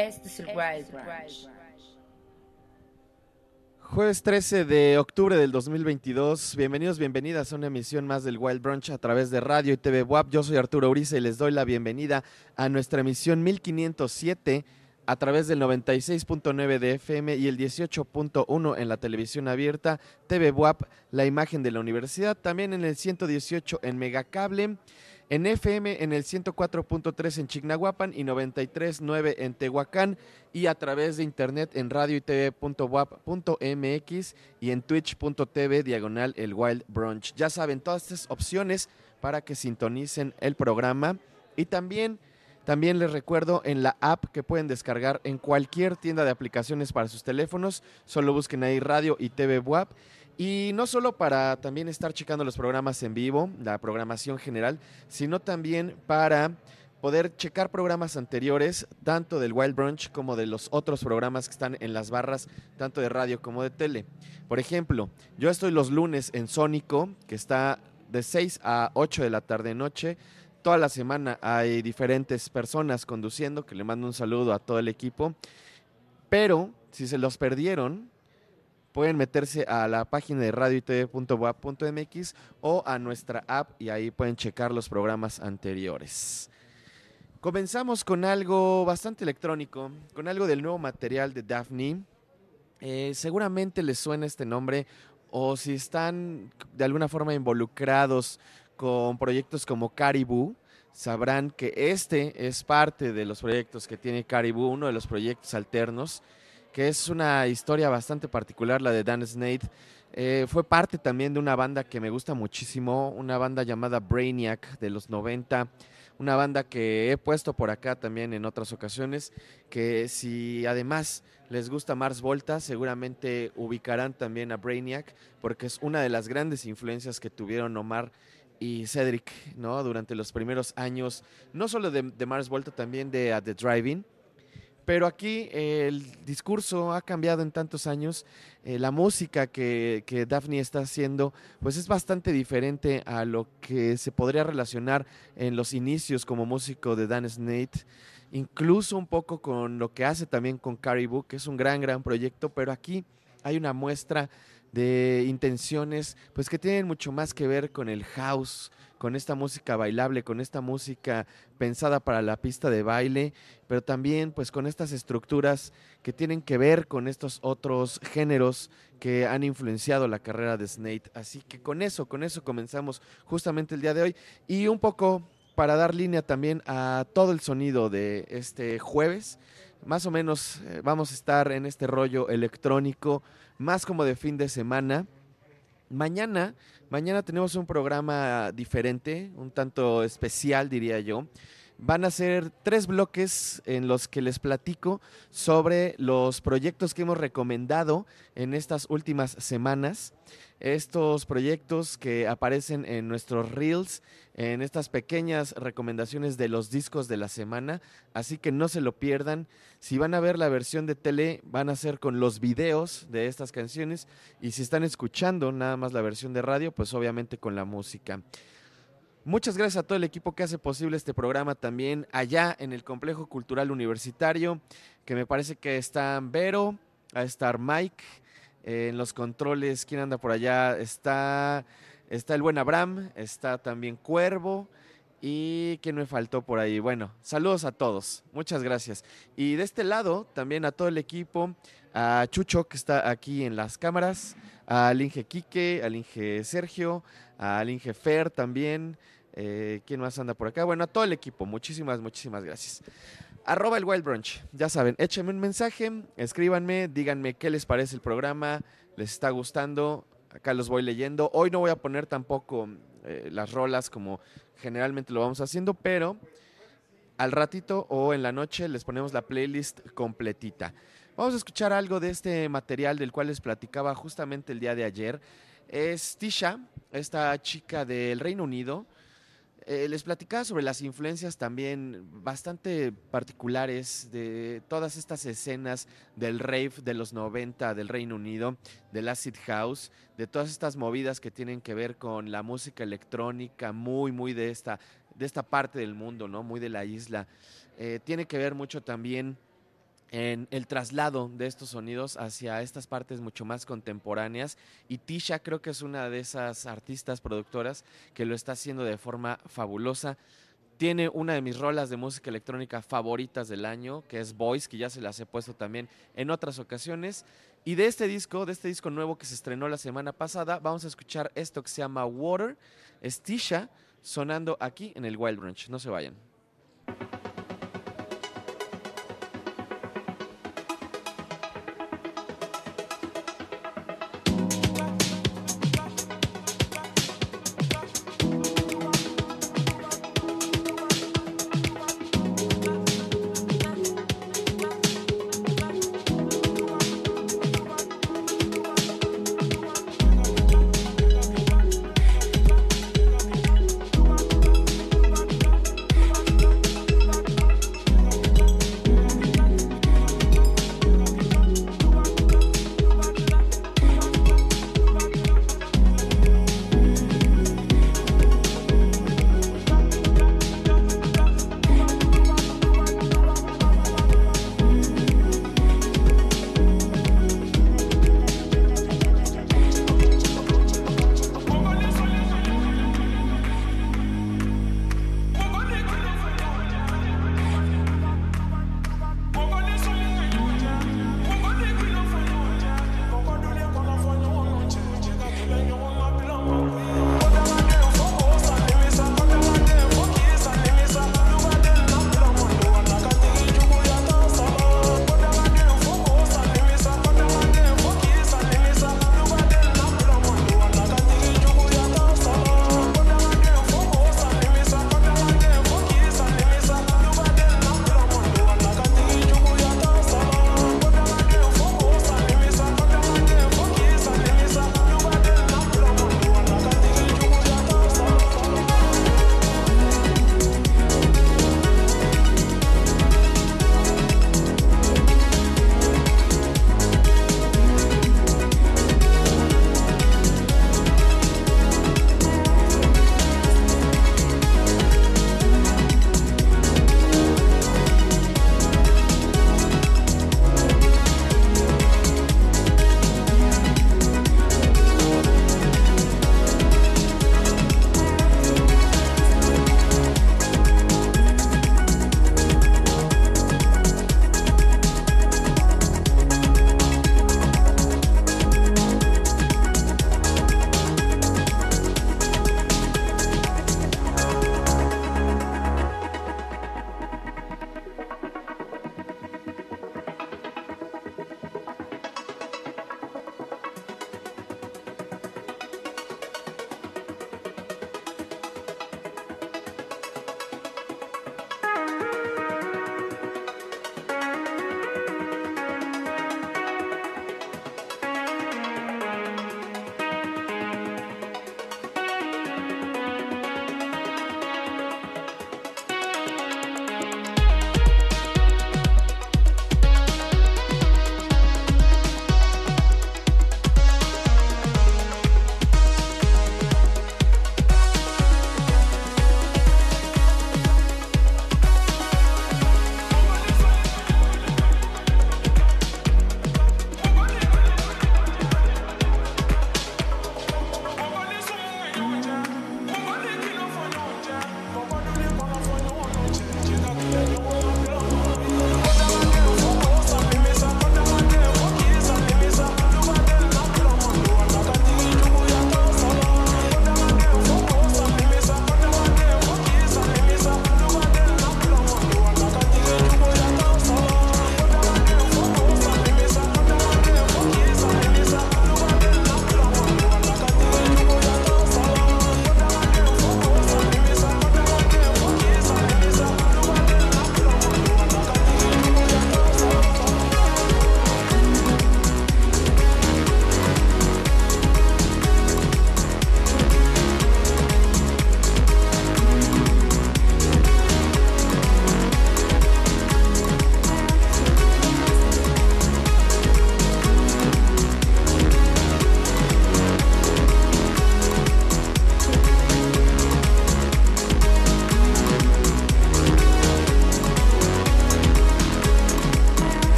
Este es el Wild Branch. Jueves 13 de octubre del 2022. Bienvenidos, bienvenidas a una emisión más del Wild Brunch a través de radio y TV WAP. Yo soy Arturo Uriza y les doy la bienvenida a nuestra emisión 1507 a través del 96.9 de FM y el 18.1 en la televisión abierta, TV WAP, la imagen de la universidad, también en el 118 en Megacable. En FM en el 104.3 en Chignahuapan y 93.9 en Tehuacán y a través de internet en radio y y en twitch.tv diagonal el Wild Brunch. Ya saben, todas estas opciones para que sintonicen el programa y también... También les recuerdo en la app que pueden descargar en cualquier tienda de aplicaciones para sus teléfonos. Solo busquen ahí Radio y TV WAP. Y no solo para también estar checando los programas en vivo, la programación general, sino también para poder checar programas anteriores, tanto del Wild Brunch como de los otros programas que están en las barras, tanto de radio como de tele. Por ejemplo, yo estoy los lunes en Sónico, que está de 6 a 8 de la tarde-noche. Toda la semana hay diferentes personas conduciendo, que le mando un saludo a todo el equipo. Pero si se los perdieron, pueden meterse a la página de radio o a nuestra app y ahí pueden checar los programas anteriores. Comenzamos con algo bastante electrónico, con algo del nuevo material de Daphne. Eh, seguramente les suena este nombre o si están de alguna forma involucrados con proyectos como Caribou, sabrán que este es parte de los proyectos que tiene Caribou, uno de los proyectos alternos que es una historia bastante particular, la de Dan Snade. Eh, fue parte también de una banda que me gusta muchísimo, una banda llamada Brainiac de los 90, una banda que he puesto por acá también en otras ocasiones, que si además les gusta Mars Volta, seguramente ubicarán también a Brainiac, porque es una de las grandes influencias que tuvieron Omar y Cedric, ¿no? Durante los primeros años, no solo de, de Mars Volta, también de The Driving. Pero aquí eh, el discurso ha cambiado en tantos años. Eh, la música que, que, Daphne está haciendo, pues es bastante diferente a lo que se podría relacionar en los inicios como músico de Dan Snate. Incluso un poco con lo que hace también con Caribou, que es un gran, gran proyecto. Pero aquí hay una muestra de intenciones, pues que tienen mucho más que ver con el house, con esta música bailable, con esta música pensada para la pista de baile, pero también pues con estas estructuras que tienen que ver con estos otros géneros que han influenciado la carrera de Snake. Así que con eso, con eso comenzamos justamente el día de hoy y un poco para dar línea también a todo el sonido de este jueves. Más o menos eh, vamos a estar en este rollo electrónico, más como de fin de semana. Mañana, mañana tenemos un programa diferente, un tanto especial diría yo. Van a ser tres bloques en los que les platico sobre los proyectos que hemos recomendado en estas últimas semanas. Estos proyectos que aparecen en nuestros reels, en estas pequeñas recomendaciones de los discos de la semana. Así que no se lo pierdan. Si van a ver la versión de tele, van a ser con los videos de estas canciones. Y si están escuchando nada más la versión de radio, pues obviamente con la música. Muchas gracias a todo el equipo que hace posible este programa también allá en el Complejo Cultural Universitario, que me parece que están Vero, a estar Mike, eh, en los controles, ¿quién anda por allá? Está, está el buen Abraham, está también Cuervo. ¿Y quién me faltó por ahí? Bueno, saludos a todos, muchas gracias. Y de este lado, también a todo el equipo, a Chucho que está aquí en las cámaras, al Inge Quique, al Inge Sergio, al Inge Fer también, Eh, ¿Quién más anda por acá? Bueno, a todo el equipo, muchísimas, muchísimas gracias. Arroba el Wild Brunch, ya saben, échenme un mensaje, escríbanme, díganme qué les parece el programa, les está gustando, acá los voy leyendo. Hoy no voy a poner tampoco eh, las rolas como generalmente lo vamos haciendo, pero al ratito o en la noche les ponemos la playlist completita. Vamos a escuchar algo de este material del cual les platicaba justamente el día de ayer. Es Tisha, esta chica del Reino Unido. Eh, les platicaba sobre las influencias también bastante particulares de todas estas escenas del rave de los 90 del Reino Unido, del acid house, de todas estas movidas que tienen que ver con la música electrónica, muy, muy de esta, de esta parte del mundo, ¿no? Muy de la isla. Eh, tiene que ver mucho también en el traslado de estos sonidos hacia estas partes mucho más contemporáneas y Tisha creo que es una de esas artistas productoras que lo está haciendo de forma fabulosa. Tiene una de mis rolas de música electrónica favoritas del año, que es Voice, que ya se las he puesto también en otras ocasiones. Y de este disco, de este disco nuevo que se estrenó la semana pasada, vamos a escuchar esto que se llama Water, es Tisha, sonando aquí en el Wild Brunch. No se vayan.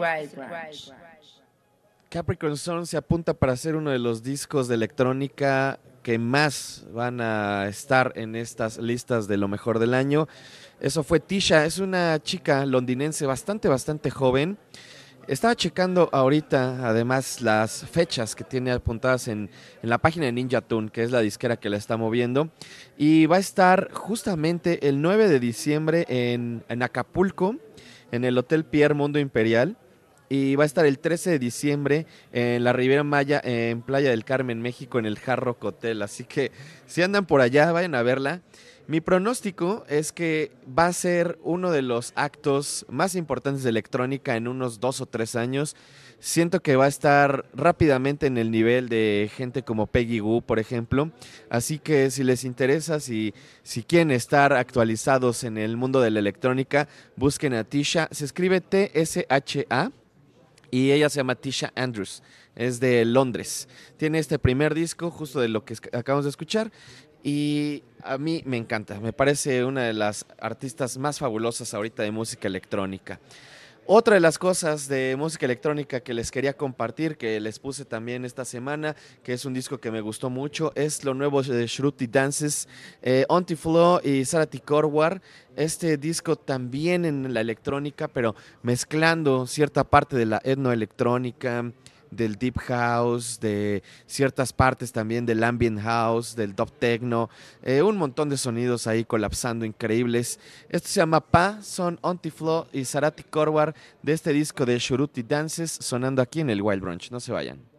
Branch. Capricorn Sun se apunta para ser uno de los discos de electrónica que más van a estar en estas listas de lo mejor del año. Eso fue Tisha, es una chica londinense bastante, bastante joven. Estaba checando ahorita, además, las fechas que tiene apuntadas en, en, la página de Ninja Tune, que es la disquera que la está moviendo. Y va a estar justamente el 9 de diciembre en, en Acapulco, en el Hotel Pierre Mundo Imperial. Y va a estar el 13 de diciembre en la Riviera Maya, en Playa del Carmen, México, en el Hard Rock Hotel. Así que si andan por allá, vayan a verla. Mi pronóstico es que va a ser uno de los actos más importantes de electrónica en unos dos o tres años. Siento que va a estar rápidamente en el nivel de gente como Peggy Goo, por ejemplo. Así que si les interesa, si, si quieren estar actualizados en el mundo de la electrónica, busquen a Tisha. Se escribe T-S-H-A y ella se llama Tisha Andrews. Es de Londres. Tiene este primer disco, justo de lo que acabamos de escuchar. Y a mí me encanta, me parece una de las artistas más fabulosas ahorita de música electrónica. Otra de las cosas de música electrónica que les quería compartir, que les puse también esta semana, que es un disco que me gustó mucho, es lo nuevo de Shruti Dances, eh, Ontiflow y Sarati Korwar. Este disco también en la electrónica, pero mezclando cierta parte de la etnoelectrónica, del deep house, de ciertas partes también del ambient house, del dub techno, eh, un montón de sonidos ahí colapsando increíbles. Esto se llama Pa, son Ontiflow y Sarati Korwar de este disco de Shuruti Dances sonando aquí en el Wild Brunch. No se vayan.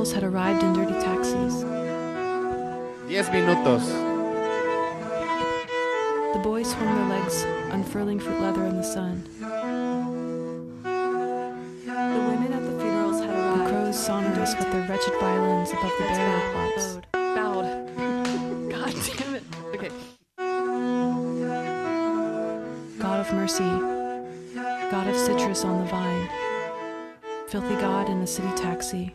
girls had arrived in dirty taxis. Diez minutos. The boys swung their legs, unfurling fruit leather in the sun. The women at the funerals had arrived. The crows sonorous with their wretched violins above the burial plots. Bowed. God damn it. Okay. God of mercy. God of citrus on the vine. Filthy God in the city taxi.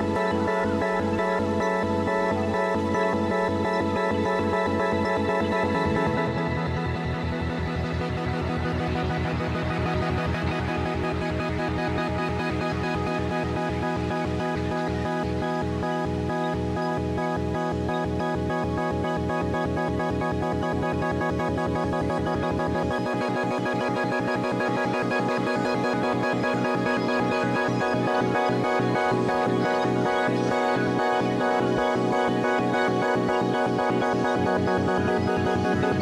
Thank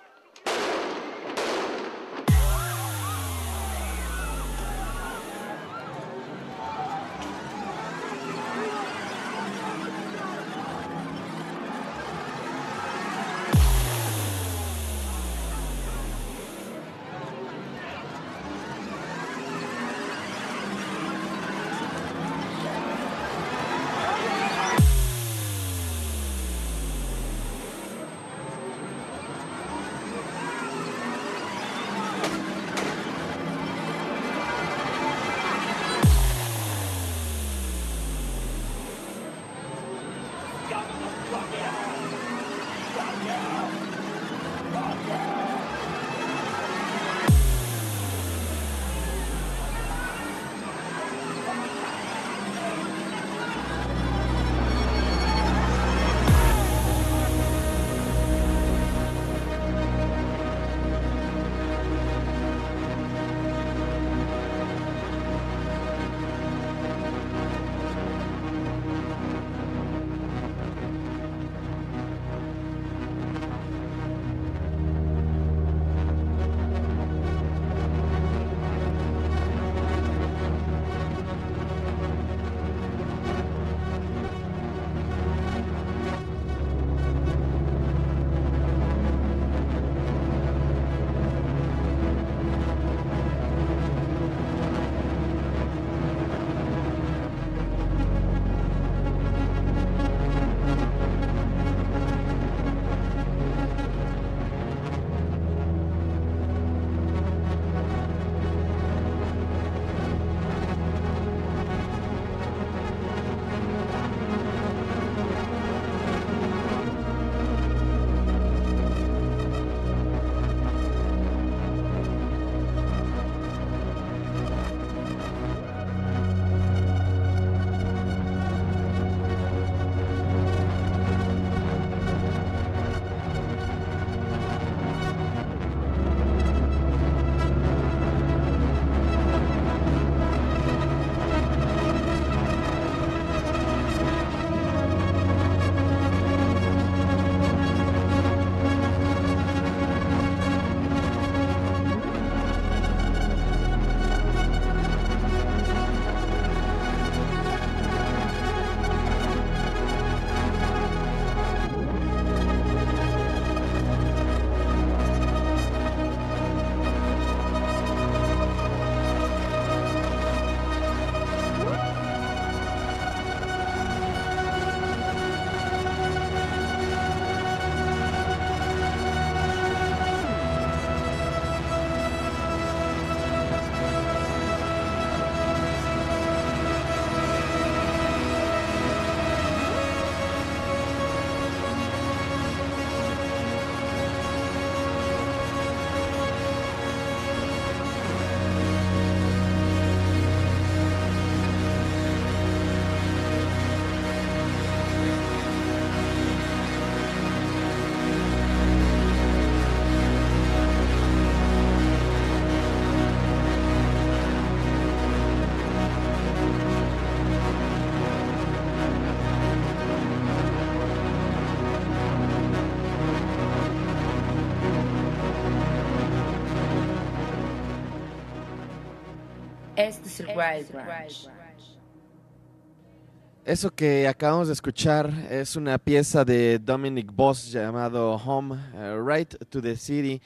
Eso que acabamos de escuchar es una pieza de Dominic Boss llamado Home, eh, Right to the City.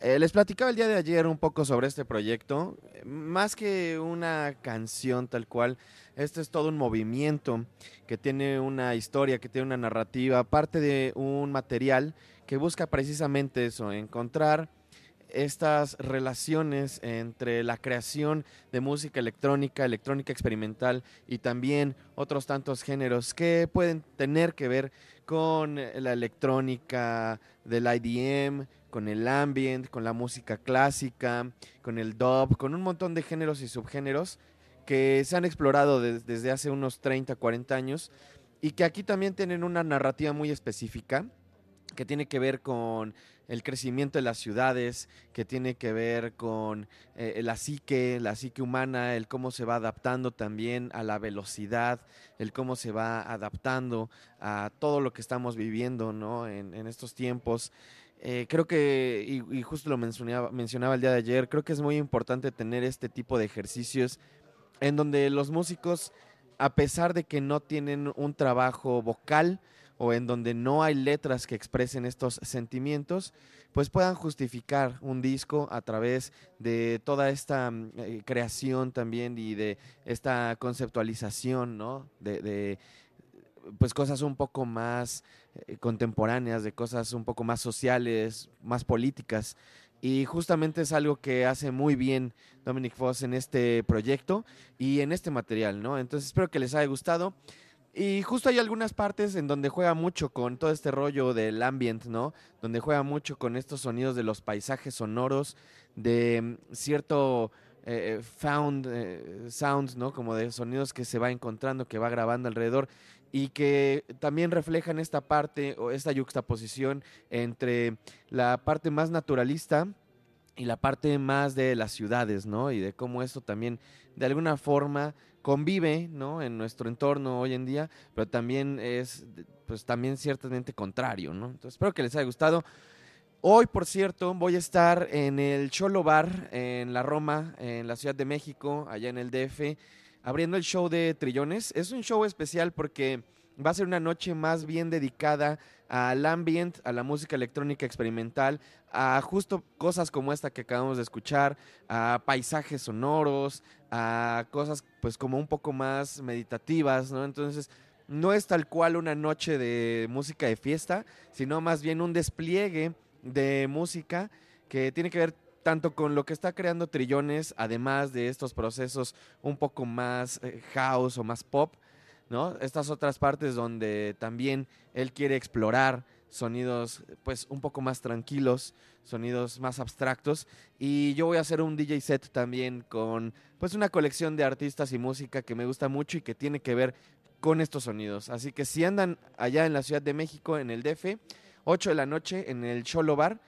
Eh, les platicaba el día de ayer un poco sobre este proyecto. Más que una canción tal cual, este es todo un movimiento que tiene una historia, que tiene una narrativa, parte de un material que busca precisamente eso, encontrar estas relaciones entre la creación de música electrónica, electrónica experimental y también otros tantos géneros que pueden tener que ver con la electrónica del IDM, con el ambient, con la música clásica, con el dub, con un montón de géneros y subgéneros que se han explorado des- desde hace unos 30, 40 años y que aquí también tienen una narrativa muy específica que tiene que ver con el crecimiento de las ciudades, que tiene que ver con eh, la psique, la psique humana, el cómo se va adaptando también a la velocidad, el cómo se va adaptando a todo lo que estamos viviendo ¿no? en, estos tiempos. Eh, creo que, y, y justo lo mencionaba, mencionaba el día de ayer, creo que es muy importante tener este tipo de ejercicios en donde los músicos, a pesar de que no tienen un trabajo vocal, o en donde no hay letras que expresen estos sentimientos, pues puedan justificar un disco a través de toda esta mm, eh, creación también y de esta conceptualización, ¿no? De, de, pues cosas un poco más eh, contemporáneas, de cosas un poco más sociales, más políticas. Y justamente es algo que hace muy bien Dominic Foss en este proyecto y en este material, ¿no? Entonces espero que les haya gustado. Y justo hay algunas partes en donde juega mucho con todo este rollo del ambient, ¿no? Donde juega mucho con estos sonidos de los paisajes sonoros, de mm, cierto eh, found eh, sound, ¿no? Como de sonidos que se va encontrando, que va grabando alrededor y que también reflejan esta parte o esta yuxtaposición entre la parte más naturalista y la parte más de las ciudades, ¿no? Y de cómo esto también de alguna forma convive, ¿no? En nuestro entorno hoy en día, pero también es, pues también ciertamente contrario, ¿no? Entonces espero que les haya gustado. Hoy, por cierto, voy a estar en el Cholo Bar en la Roma, en la Ciudad de México, allá en el DF, abriendo el show de Trillones. Es un show especial porque va a ser una noche más bien dedicada al ambient, a la música electrónica experimental, a justo cosas como esta que acabamos de escuchar, a paisajes sonoros, a cosas pues como un poco más meditativas, ¿no? Entonces, no es tal cual una noche de música de fiesta, sino más bien un despliegue de música que tiene que ver tanto con lo que está creando Trillones, además de estos procesos un poco más eh, house o más pop, ¿no? Estas otras partes donde también él quiere explorar sonidos pues un poco más tranquilos, sonidos más abstractos y yo voy a hacer un DJ set también con pues una colección de artistas y música que me gusta mucho y que tiene que ver con estos sonidos. Así que si andan allá en la Ciudad de México en el DF, 8 de la noche en el Cholo Bar,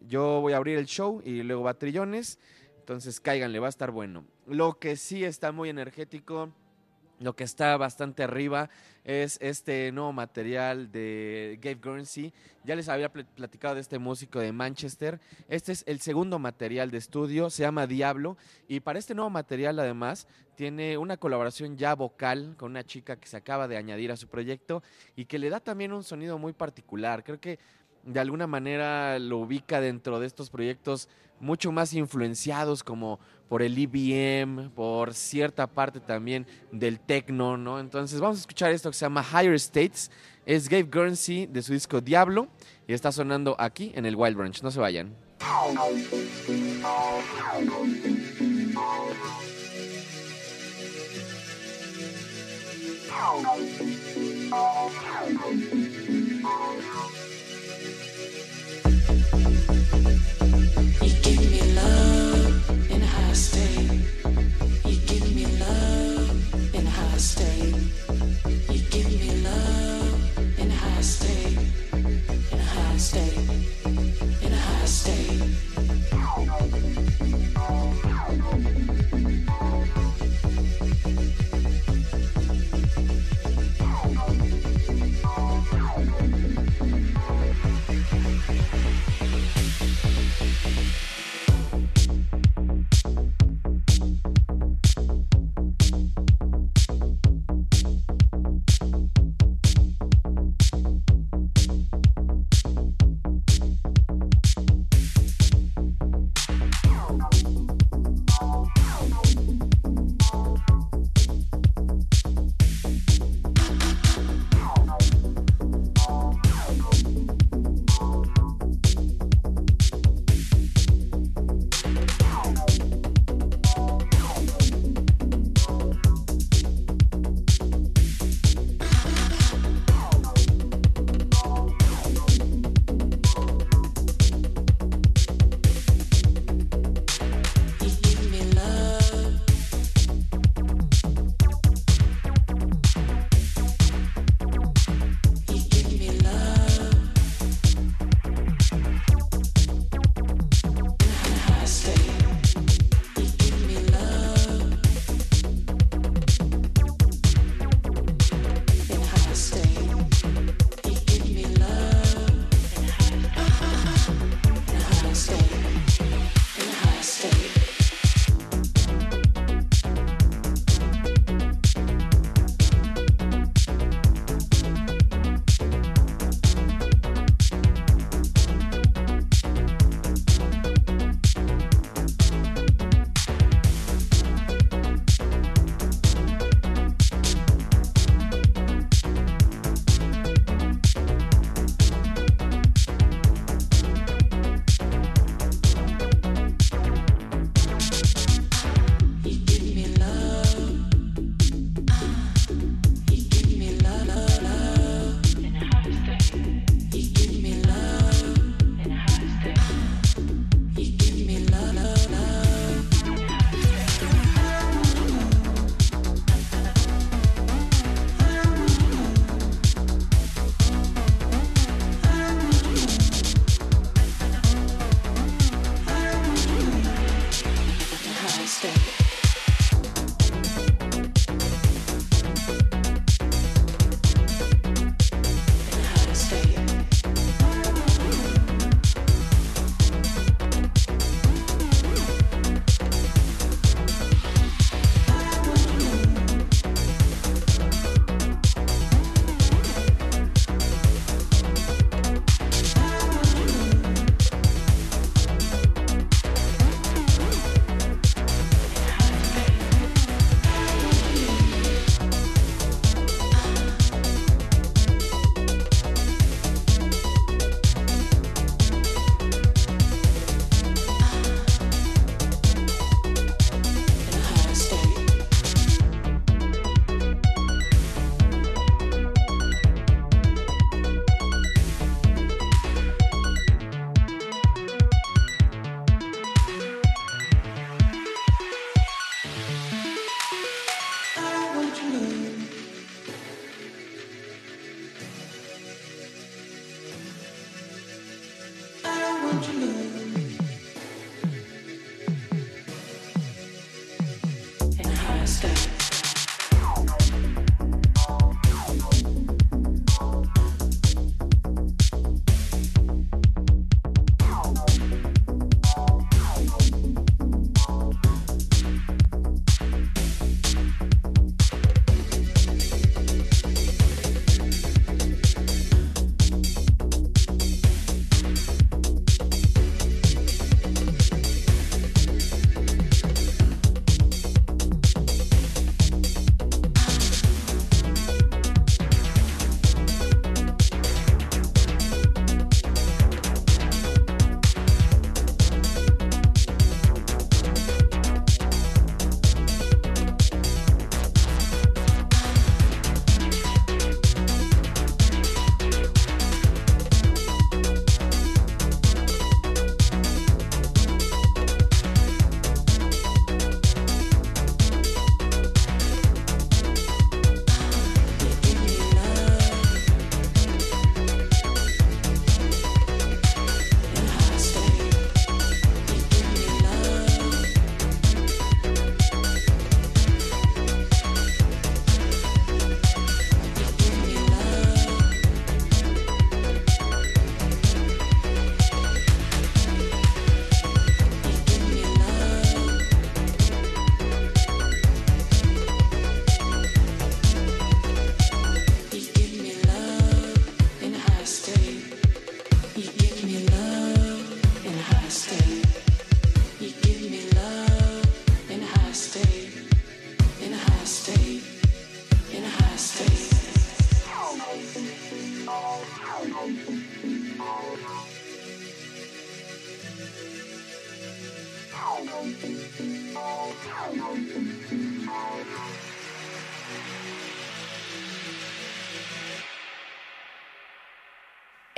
yo voy a abrir el show y luego va Trillones, entonces cáiganle, va a estar bueno. Lo que sí está muy energético lo que está bastante arriba es este nuevo material de Gabe Guernsey. Ya les había pl- platicado de este músico de Manchester. Este es el segundo material de estudio, se llama Diablo. Y para este nuevo material, además, tiene una colaboración ya vocal con una chica que se acaba de añadir a su proyecto y que le da también un sonido muy particular. Creo que de alguna manera lo ubica dentro de estos proyectos mucho más influenciados como por el EBM, por cierta parte también del techno, ¿no? Entonces vamos a escuchar esto que se llama Higher States. Es Gabe Guernsey de su disco Diablo y está sonando aquí en el Wild Branch. No se vayan.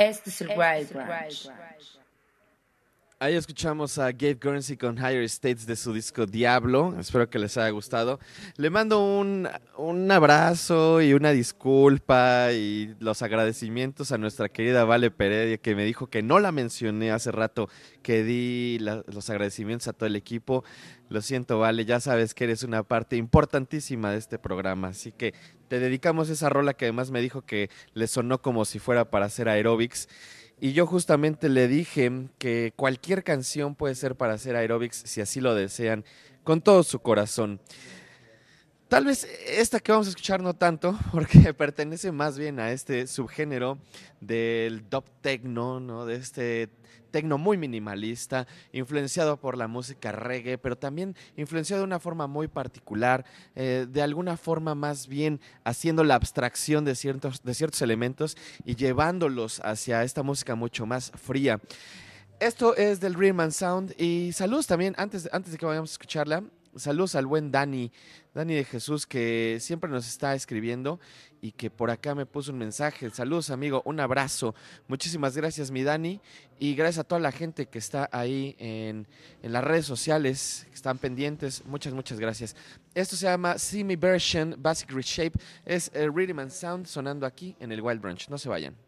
Este es el Wild Branch. Ahí escuchamos a Gabe Guernsey con Higher States de su disco Diablo. Espero que les haya gustado. Le mando un, un abrazo y una disculpa y los agradecimientos a nuestra querida Vale Peredia que me dijo que no la mencioné hace rato, que di la- los agradecimientos a todo el equipo. Lo siento, Vale, ya sabes que eres una parte importantísima de este programa, así que te dedicamos esa rola que además me dijo que le sonó como si fuera para hacer aeróbics. Y yo justamente le dije que cualquier canción puede ser para hacer aeróbics si así lo desean, con todo su corazón. Tal vez esta que vamos a escuchar no tanto, porque pertenece más bien a este subgénero del dub techno, ¿no? De este techno muy minimalista, influenciado por la música reggae, pero también influenciado de una forma muy particular, eh, de alguna forma más bien haciendo la abstracción de ciertos, de ciertos elementos y llevándolos hacia esta música mucho más fría. Esto es del and Sound y saludos también, antes, antes de que vayamos a escucharla, saludos al buen Dani, Dani de Jesús, que siempre nos está escribiendo y que por acá me puso un mensaje. Saludos, amigo, un abrazo. Muchísimas gracias, mi Dani, y gracias a toda la gente que está ahí en, en las redes sociales, que están pendientes. Muchas, muchas gracias. Esto se llama See Me Version Basic Reshape. Es el Rhythm and Sound sonando aquí en el Wild Branch. No se vayan.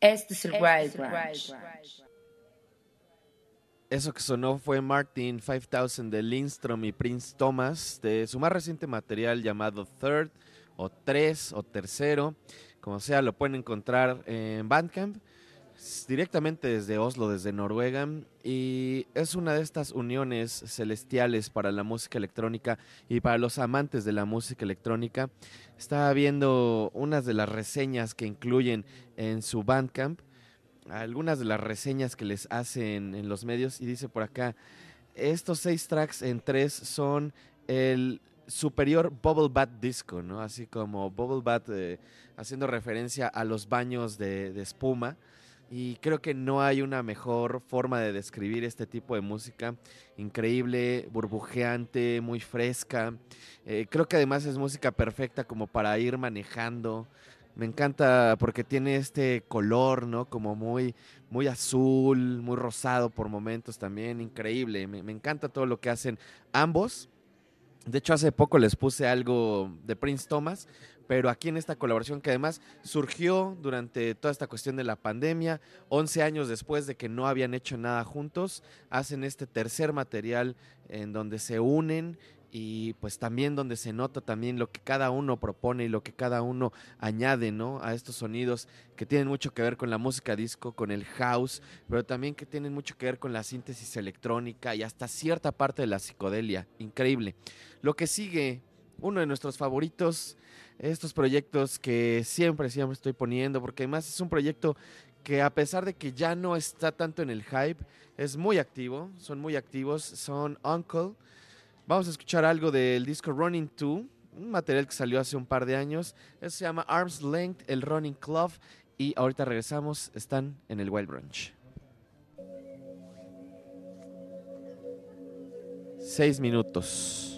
Este es el Wild Branch. Eso que sonó fue Martin 5000 de Lindstrom y Prince Thomas de su más reciente material llamado Third o Tres o Tercero. Como sea, lo pueden encontrar en Bandcamp directamente desde Oslo, desde Noruega. Y es una de estas uniones celestiales para la música electrónica y para los amantes de la música electrónica. Estaba viendo unas de las reseñas que incluyen en su Bandcamp algunas de las reseñas que les hacen en los medios y dice por acá, estos seis tracks en tres son el superior Bubble Bath Disco, ¿no? Así como Bubble Bath eh, haciendo referencia a los baños de espuma. Y creo que no hay una mejor forma de describir este tipo de música. Increíble, burbujeante, muy fresca. Eh, creo que además es música perfecta como para ir manejando. Me encanta porque tiene este color, ¿no? Como muy, muy azul, muy rosado por momentos también. Increíble. Me, me encanta todo lo que hacen ambos. De hecho, hace poco les puse algo de Prince Thomas, pero aquí en esta colaboración que además surgió durante toda esta cuestión de la pandemia, 11 años después de que no habían hecho nada juntos, hacen este tercer material en donde se unen y pues también donde se nota también lo que cada uno propone y lo que cada uno añade, ¿no? A estos sonidos que tienen mucho que ver con la música disco, con el house, pero también que tienen mucho que ver con la síntesis electrónica y hasta cierta parte de la psicodelia. Increíble. Lo que sigue, uno de nuestros favoritos, estos proyectos que siempre, siempre estoy poniendo, porque además es un proyecto que a pesar de que ya no está tanto en el hype, es muy activo, son muy activos, son Uncle. Vamos a escuchar algo del disco Running 2, un material que salió hace un par de años. Se llama Arms Length, el Running Club. Y ahorita regresamos, están en el Wild Branch. Seis minutos.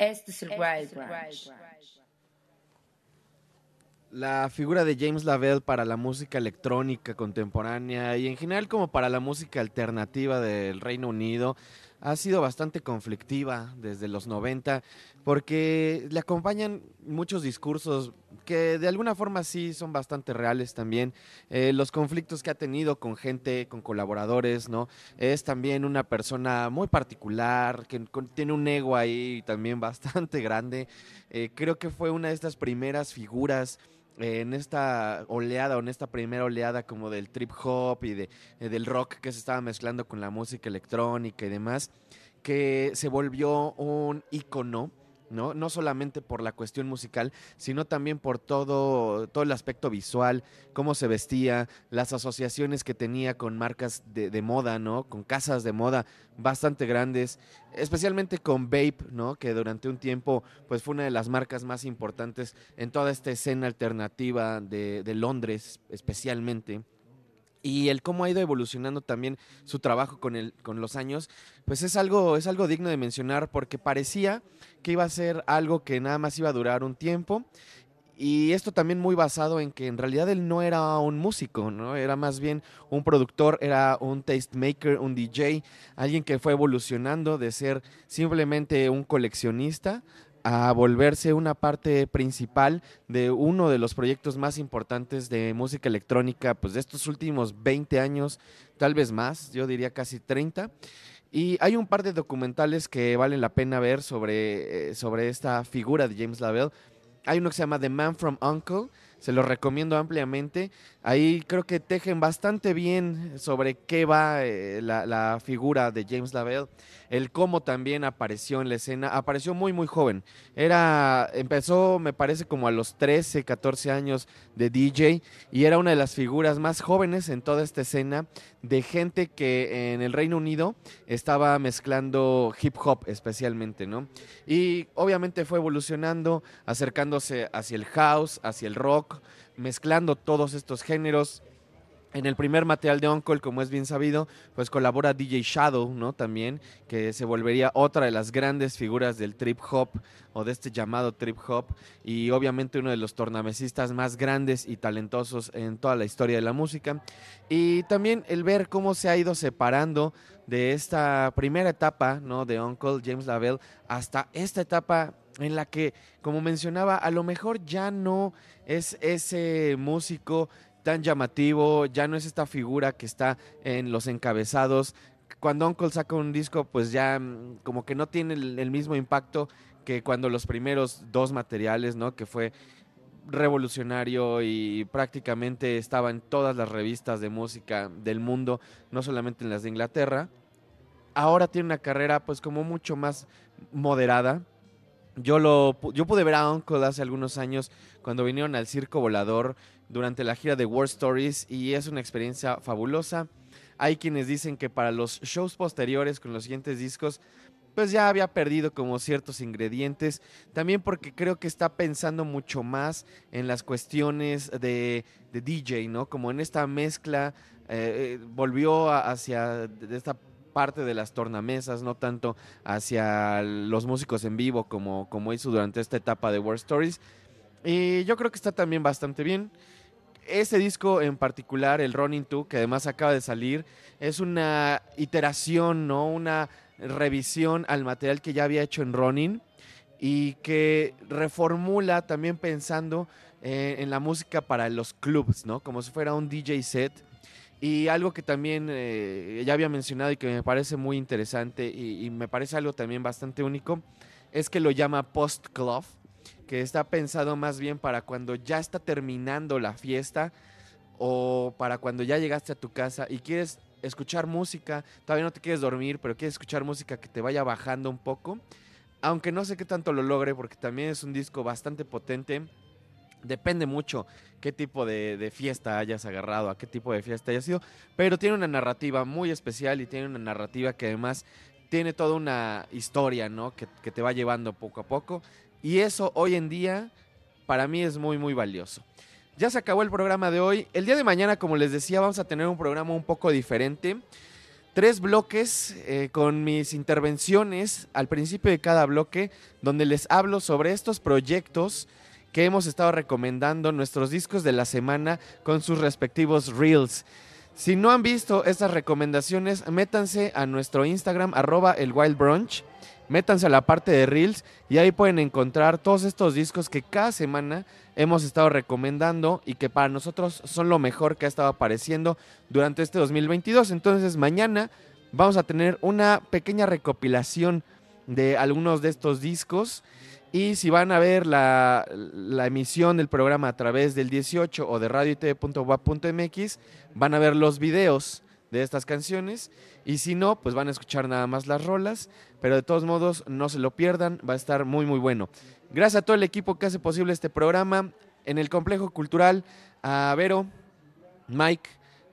Este es el Wild Branch. La figura de James Lavelle para la música electrónica contemporánea y en general como para la música alternativa del Reino Unido ha sido bastante conflictiva desde los 90 porque le acompañan muchos discursos que de alguna forma sí son bastante reales también. Eh, los conflictos que ha tenido con gente, con colaboradores, ¿no? Es también una persona muy particular, que tiene un ego ahí también bastante grande. Eh, creo que fue una de estas primeras figuras en esta oleada o en esta primera oleada como del trip hop y de, eh, del rock que se estaba mezclando con la música electrónica y demás, que se volvió un icono. ¿No? no solamente por la cuestión musical, sino también por todo, todo el aspecto visual, cómo se vestía, las asociaciones que tenía con marcas de, moda, ¿no? Con casas de moda bastante grandes, especialmente con Vape, ¿no? Que durante un tiempo pues fue una de las marcas más importantes en toda esta escena alternativa de, de Londres especialmente. Y el cómo ha ido evolucionando también su trabajo con, el, con los años, pues es algo, es algo digno de mencionar porque parecía que iba a ser algo que nada más iba a durar un tiempo. Y esto también muy basado en que en realidad él no era un músico, ¿no? Era más bien un productor, era un tastemaker, un DJ, alguien que fue evolucionando de ser simplemente un coleccionista a volverse una parte principal de uno de los proyectos más importantes de música electrónica, pues de estos últimos 20 años, tal vez más, yo diría casi 30. Y hay un par de documentales que valen la pena ver sobre, eh, sobre esta figura de James Lavelle. Hay uno que se llama The Man from Uncle, se lo recomiendo ampliamente. Ahí creo que tejen bastante bien sobre qué va eh, la, la figura de James Lavelle, el cómo también apareció en la escena. Apareció muy, muy joven. Era, empezó, me parece, como a los 13, 14 años de DJ y era una de las figuras más jóvenes en toda esta escena de gente que en el Reino Unido estaba mezclando hip hop especialmente, ¿no? Y obviamente fue evolucionando, acercándose hacia el house, hacia el rock, mezclando todos estos géneros. En el primer material de Uncle, como es bien sabido, pues colabora DJ Shadow, ¿no? También, que se volvería otra de las grandes figuras del trip hop o de este llamado trip hop y obviamente uno de los tornamesistas más grandes y talentosos en toda la historia de la música. Y también el ver cómo se ha ido separando de esta primera etapa, ¿no? De Uncle James Lavelle hasta esta etapa en la que, como mencionaba, a lo mejor ya no es ese músico tan llamativo, ya no es esta figura que está en los encabezados. Cuando Uncle saca un disco, pues ya mm, como que no tiene el, mismo impacto que cuando los primeros dos materiales, ¿no? Que fue revolucionario y prácticamente estaba en todas las revistas de música del mundo, no solamente en las de Inglaterra. Ahora tiene una carrera pues como mucho más moderada. Yo lo yo pude ver a Uncle hace algunos años cuando vinieron al Circo Volador durante la gira de War Stories y es una experiencia fabulosa. Hay quienes dicen que para los shows posteriores con los siguientes discos pues ya había perdido como ciertos ingredientes, también porque creo que está pensando mucho más en las cuestiones de, de DJ, ¿no? Como en esta mezcla, eh, eh, volvió hacia esta parte de las tornamesas, no tanto hacia los músicos en vivo como, como hizo durante esta etapa de War Stories. Y yo creo que está también bastante bien. Este disco en particular, el Running 2, que además acaba de salir, es una iteración, ¿no? Una revisión al material que ya había hecho en Ronin y que reformula también pensando eh, en la música para los clubs, ¿no? Como si fuera un DJ set. Y algo que también eh, ya había mencionado y que me parece muy interesante y, me parece algo también bastante único, es que lo llama post club, que está pensado más bien para cuando ya está terminando la fiesta o para cuando ya llegaste a tu casa y quieres escuchar música, todavía no te quieres dormir, pero quieres escuchar música que te vaya bajando un poco. Aunque no sé qué tanto lo logre porque también es un disco bastante potente. Depende mucho qué tipo de, de fiesta hayas agarrado, a qué tipo de fiesta hayas sido. Pero tiene una narrativa muy especial y tiene una narrativa que además tiene toda una historia, ¿no? Que, que te va llevando poco a poco. Y eso hoy en día para mí es muy, muy valioso. Ya se acabó el programa de hoy. El día de mañana, como les decía, vamos a tener un programa un poco diferente. tres bloques eh, con mis intervenciones al principio de cada bloque, donde les hablo sobre estos proyectos que hemos estado recomendando, nuestros discos de la semana con sus respectivos reels. Si no han visto estas recomendaciones, métanse a nuestro Instagram, arroba el Wild Brunch, métanse a la parte de reels y ahí pueden encontrar todos estos discos que cada semana hemos estado recomendando y que para nosotros son lo mejor que ha estado apareciendo durante este 2022. Entonces mañana vamos a tener una pequeña recopilación de algunos de estos discos. Y si van a ver la, emisión del programa a través del 18 o de radio.tv.wap.mx, van a ver los videos de estas canciones. Y si no, pues van a escuchar nada más las rolas. Pero de todos modos, no se lo pierdan, va a estar muy, muy bueno. Gracias a todo el equipo que hace posible este programa. En el Complejo Cultural, a Vero, Mike,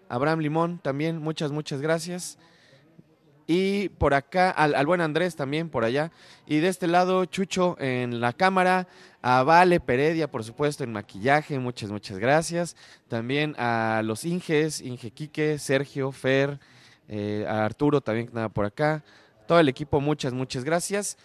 Abraham Limón también, muchas, muchas gracias. Y por acá, al, al, buen Andrés también, por allá. Y de este lado, Chucho en la cámara. A Vale Peredia, por supuesto, en maquillaje. Muchas, muchas gracias. También a los Inges, Inge Quique, Sergio, Fer, eh, a Arturo también, nada por acá. Todo el equipo, muchas, muchas gracias.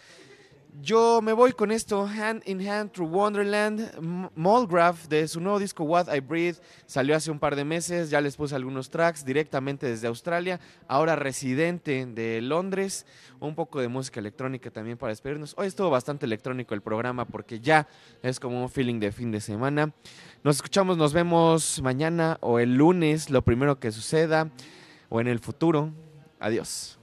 Yo me voy con esto, Hand in Hand Through Wonderland. Molgraph, de su nuevo disco What I Breathe, salió hace un par de meses. Ya les puse algunos tracks directamente desde Australia. Ahora residente de Londres. Un poco de música electrónica también para despedirnos. Hoy estuvo bastante electrónico el programa porque ya es como un feeling de fin de semana. Nos escuchamos, nos vemos mañana o el lunes, lo primero que suceda, o en el futuro. Adiós.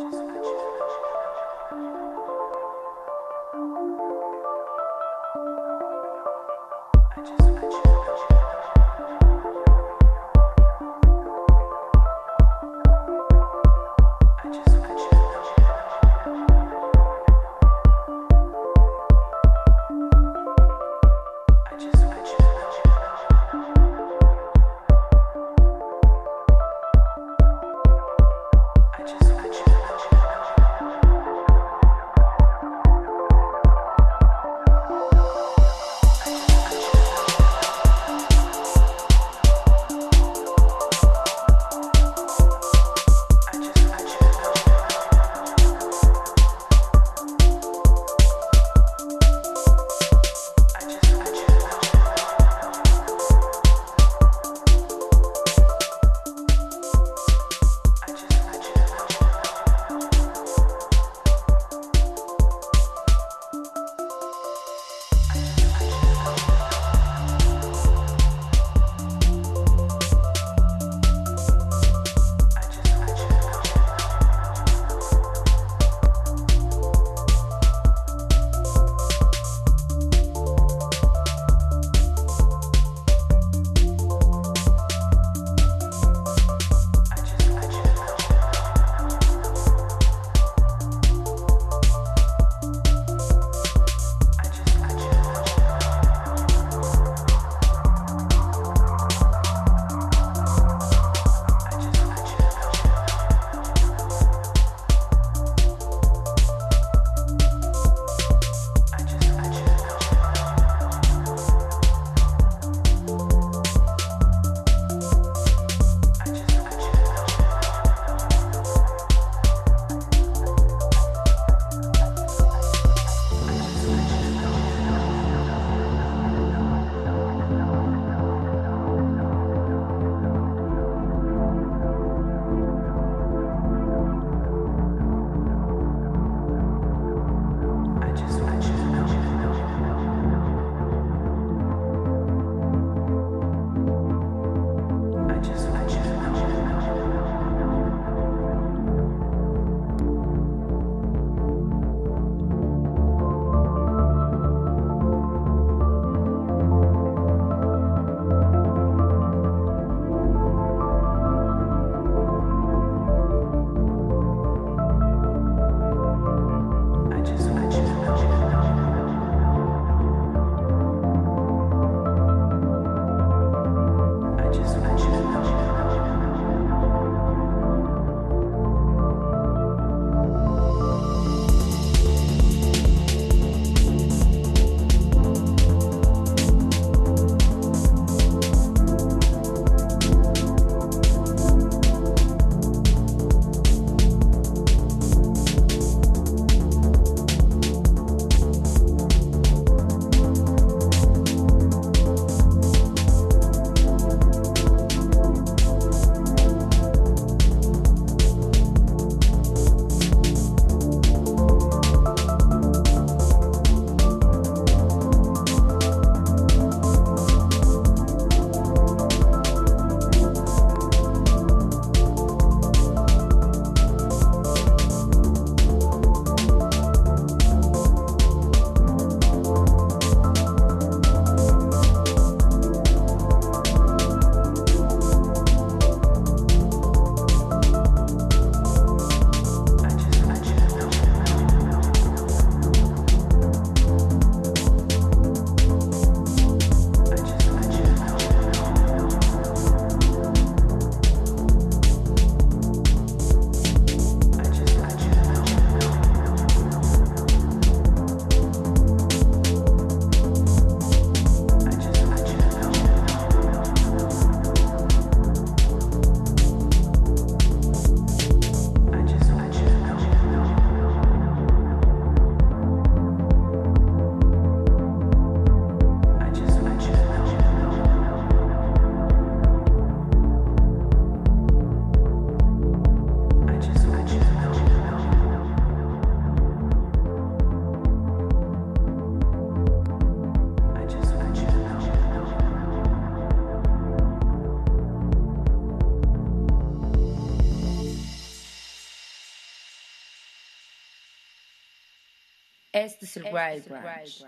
I just Este es el Wild Branch.